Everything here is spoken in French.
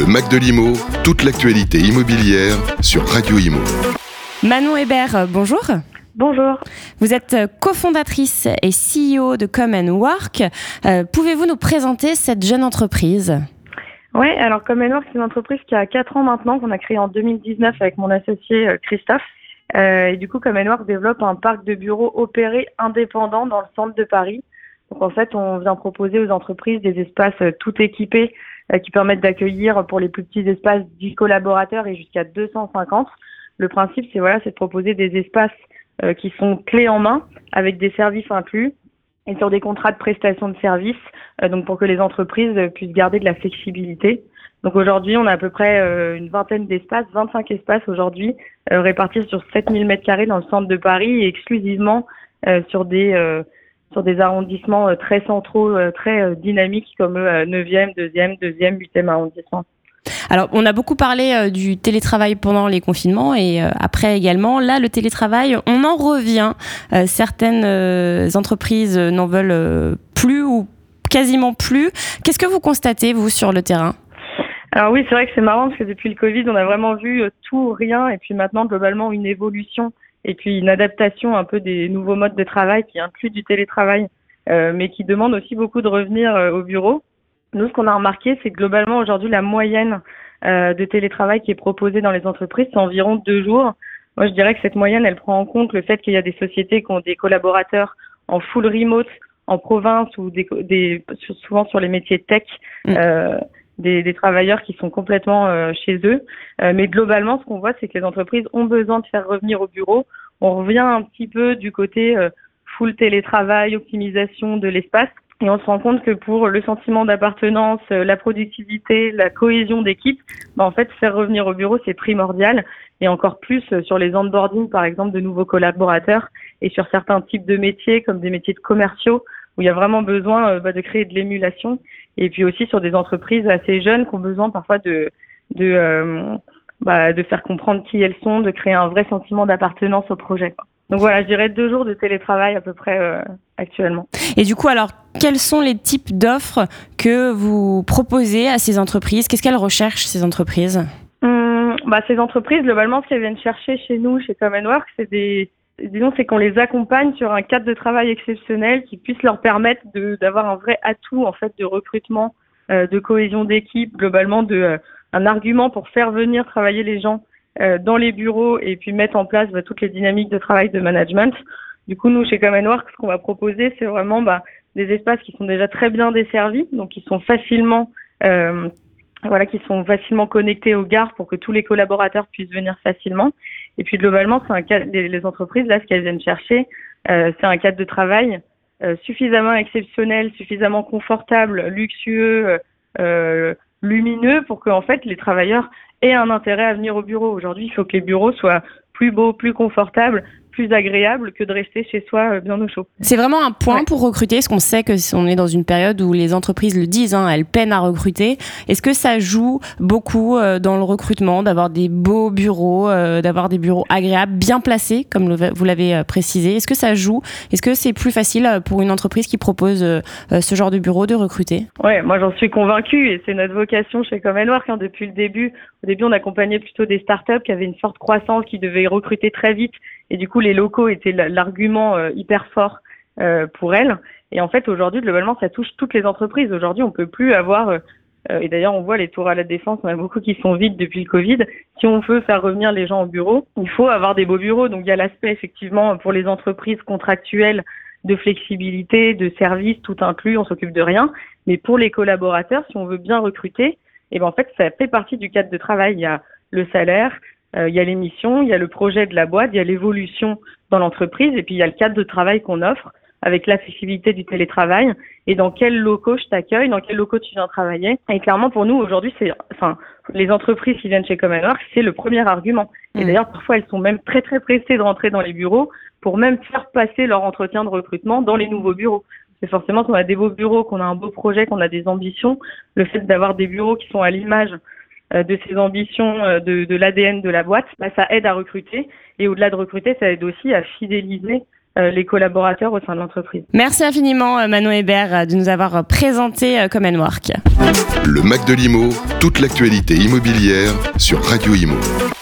Le Mac de l'Imo, toute l'actualité immobilière sur Radio Imo. Manon Hébert, bonjour. Bonjour. Vous êtes cofondatrice et CEO de Come Work. Euh, Pouvez-vous nous présenter cette jeune entreprise? Oui, alors Come Work, c'est une entreprise qui a 4 ans maintenant, qu'on a créée en 2019 avec mon associé euh, Christophe. Euh, et du coup, Come Work développe un parc de bureaux opérés indépendants dans le centre de Paris. Donc en fait, on vient proposer aux entreprises des espaces tout équipés qui permettent d'accueillir pour les plus petits espaces 10 collaborateurs et jusqu'à 250. Le principe, c'est voilà, c'est de proposer des espaces euh, qui sont clés en main avec des services inclus et sur des contrats de prestation de services, donc pour que les entreprises puissent garder de la flexibilité. Donc aujourd'hui, on a à peu près une vingtaine d'espaces, 25 espaces aujourd'hui, répartis sur 7000 mètres carrés dans le centre de Paris et exclusivement sur des sur des arrondissements euh, très centraux, euh, très euh, dynamiques comme 9e, 2e, 2e, 8e arrondissement. Alors, on a beaucoup parlé du télétravail pendant les confinements et après également. Là, le télétravail, on en revient. certaines entreprises n'en veulent plus ou quasiment plus. Qu'est-ce que vous constatez, vous, sur le terrain? Alors oui, c'est vrai que c'est marrant parce que depuis le Covid, on a vraiment vu tout, rien, et puis maintenant globalement une évolution et puis une adaptation un peu des nouveaux modes de travail qui incluent du télétravail, euh, mais qui demande aussi beaucoup de revenir euh, au bureau. Nous, ce qu'on a remarqué, c'est que globalement aujourd'hui, la moyenne euh, de télétravail qui est proposée dans les entreprises, c'est environ deux jours. Moi, je dirais que cette moyenne, elle prend en compte le fait qu'il y a des sociétés qui ont des collaborateurs en full remote en province ou des, des souvent sur les métiers tech. Mm. Des, travailleurs qui sont complètement euh, chez eux. Euh, mais globalement, ce qu'on voit, c'est que les entreprises ont besoin de faire revenir au bureau. On revient un petit peu du côté euh, full télétravail, optimisation de l'espace. Et on se rend compte que pour le sentiment d'appartenance, la productivité, la cohésion d'équipe, bah en fait, faire revenir au bureau, c'est primordial. Et encore plus sur les onboarding, par exemple, de nouveaux collaborateurs et sur certains types de métiers, comme des métiers de commerciaux, où il y a vraiment besoin bah, de créer de l'émulation et puis aussi sur des entreprises assez jeunes qui ont besoin parfois de de euh, bah, de faire comprendre qui elles sont, de créer un vrai sentiment d'appartenance au projet. Donc voilà, je dirais deux jours de télétravail à peu près euh, actuellement. Et du coup, alors, quels sont les types d'offres que vous proposez à ces entreprises? Qu'est-ce qu'elles recherchent, ces entreprises? Hum, bah, Ces entreprises, globalement, ce qu'elles viennent chercher chez nous, chez Common Work, c'est des, disons, c'est qu'on les accompagne sur un cadre de travail exceptionnel qui puisse leur permettre d'avoir un vrai atout en fait de recrutement, euh, de cohésion d'équipe, globalement de euh, un argument pour faire venir travailler les gens euh, dans les bureaux et puis mettre en place bah, toutes les dynamiques de travail de management. Du coup, nous chez Common Work, ce qu'on va proposer, c'est vraiment bah, des espaces qui sont déjà très bien desservis, donc qui sont facilement voilà, qui sont facilement connectés aux gares pour que tous les collaborateurs puissent venir facilement. Et puis globalement, un cadre, les, entreprises là, ce qu'elles viennent chercher, euh, c'est un cadre de travail euh, suffisamment exceptionnel, suffisamment confortable, luxueux, euh, lumineux pour que en fait les travailleurs aient un intérêt à venir au bureau. Aujourd'hui, il faut que les bureaux soient plus beaux, plus confortables, plus agréable que de rester chez soi euh, bien au chaud. C'est vraiment un point pour recruter, parce qu'on sait que on est dans une période où les entreprises le disent, hein, elles peinent à recruter. Est-ce que ça joue beaucoup euh, dans le recrutement d'avoir des beaux bureaux, euh, d'avoir des bureaux agréables, bien placés, comme vous l'avez précisé? Est-ce que ça joue? Est-ce que c'est plus facile pour une entreprise qui propose ce genre de bureau de recruter? Ouais, moi j'en suis convaincue et c'est notre vocation chez Common Work hein, depuis le début. Au début, on accompagnait plutôt des startups qui avaient une forte croissance, qui devaient recruter très vite et du coup, les locaux étaient l'argument euh, hyper fort euh, pour elles. Et en fait, aujourd'hui, globalement, ça touche toutes les entreprises. Aujourd'hui, on peut plus avoir euh, et d'ailleurs, on voit les tours à la défense, on a beaucoup qui sont vides depuis le Covid. Si on veut faire revenir les gens au bureau, il faut avoir des beaux bureaux. Donc, il y a l'aspect effectivement pour les entreprises contractuelles de flexibilité, de service, tout inclus, on s'occupe de rien. Mais pour les collaborateurs, si on veut bien recruter, eh ben en fait, ça fait partie du cadre de travail. Il y a le salaire, euh, il y a l'émission, il y a le projet de la boîte, il y a l'évolution dans l'entreprise, et puis il y a le cadre de travail qu'on offre avec l'accessibilité du télétravail et dans quels locaux je t'accueille, dans quels locaux tu viens travailler. Et clairement, pour nous, aujourd'hui, c'est, enfin, les entreprises qui viennent chez Commonwealth, c'est le premier argument. Et mmh. d'ailleurs, parfois, elles sont même très, très pressées de rentrer dans les bureaux pour même faire passer leur entretien de recrutement dans les nouveaux bureaux. C'est forcément qu'on a des beaux bureaux, qu'on a un beau projet, qu'on a des ambitions. Le fait d'avoir des bureaux qui sont à l'image de ses ambitions, euh, de, de l'ADN de la boîte, bah, ça aide à recruter. Et au-delà de recruter, ça aide aussi à fidéliser les collaborateurs au sein de l'entreprise. Merci infiniment Manon Hébert de nous avoir présenté Common Work. Le Mac de l'Imo, toute l'actualité immobilière sur Radio Imo.